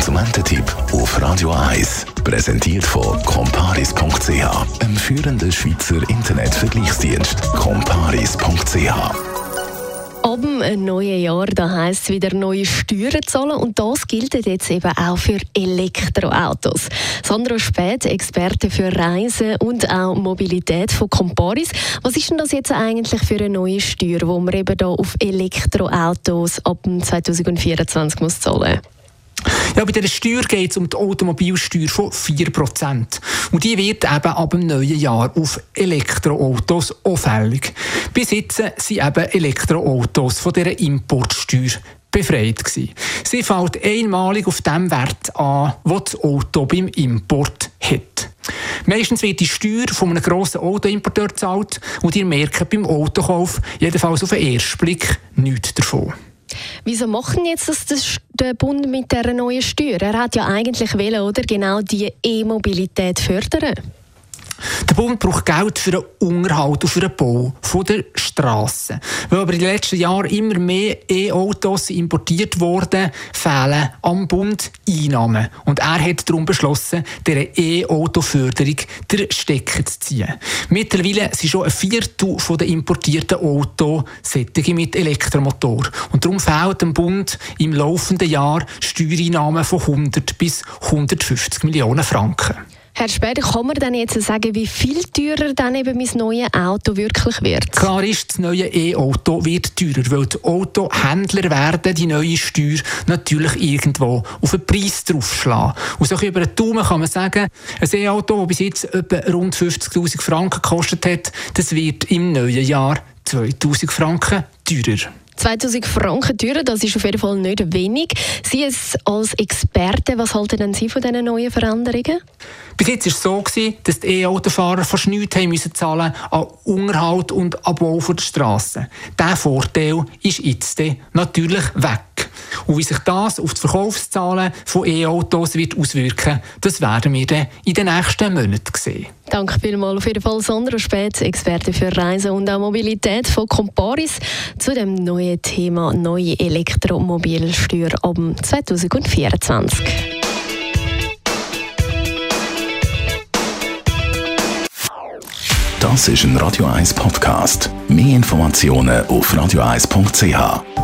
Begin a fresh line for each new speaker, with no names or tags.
Konsumententipp auf Radio 1. Präsentiert von comparis.ch, einem führenden Schweizer Internetvergleichsdienst. comparis.ch
Ab dem neuen Jahr da heisst es wieder neue Steuern zahlen und das gilt jetzt eben auch für Elektroautos. Sandra Spät, Experte für Reisen und auch Mobilität von Comparis. Was ist denn das jetzt eigentlich für eine neue Steuer, wo man eben da auf Elektroautos ab 2024 muss zahlen muss?
Ja, bei dieser Steuer geht es um die Automobilsteuer von 4%. Und die wird eben ab dem neuen Jahr auf Elektroautos auffällig. Bis jetzt sind eben Elektroautos von dieser Importsteuer befreit gewesen. Sie fällt einmalig auf dem Wert an, den das Auto beim Import hat. Meistens wird die Steuer von einem grossen Autoimporteur gezahlt und ihr merkt beim Autokauf jedenfalls auf den ersten Blick nichts davon.
Wieso machen jetzt das, das der Bund mit der neuen Steuer? Er hat ja eigentlich wollen, oder genau die E-Mobilität fördern.
Der Bund braucht Geld für den Unterhalt und für den Bau der Strassen. Weil aber in den letzten Jahren immer mehr E-Autos importiert wurden, fehlen am Bund Einnahmen. Und er hat darum beschlossen, der E-Auto-Förderung den Stecker zu ziehen. Mittlerweile sind schon ein Viertel der importierten Autos solche mit Elektromotor. Und darum fehlt dem Bund im laufenden Jahr Steuereinnahmen von 100 bis 150 Millionen Franken.
Herr Später, kann man dann jetzt sagen, wie viel teurer dann eben mein neues Auto wirklich wird?
Klar ist, das neue E-Auto wird teurer, weil die Autohändler werden die neue Steuer natürlich irgendwo auf den Preis draufschlagen. Und so über den Daumen kann man sagen, ein E-Auto, das bis jetzt etwa rund 50'000 Franken gekostet hat, das wird im neuen Jahr 2000 Franken teurer.
2000 Franken teurer, das ist auf jeden Fall nicht wenig. Sie als Experte, was halten denn Sie von diesen neuen Veränderungen?
Bis jetzt war es so, gewesen, dass die E-Autofahrer fast nichts haben müssen zahlen an Unterhalt und Abbau der Strassen. Dieser Vorteil ist jetzt natürlich weg. Und wie sich das auf die Verkaufszahlen von E-Autos wird auswirken, das werden wir dann in den nächsten Monaten sehen.
Danke vielmals auf jeden Fall Sandra Spät, Experte für Reisen und auch Mobilität von Comparis zu dem neuen Thema neue Elektromobilsteuer ab 2024.
Das ist ein Radio 1 Podcast. Mehr Informationen auf radio1.ch.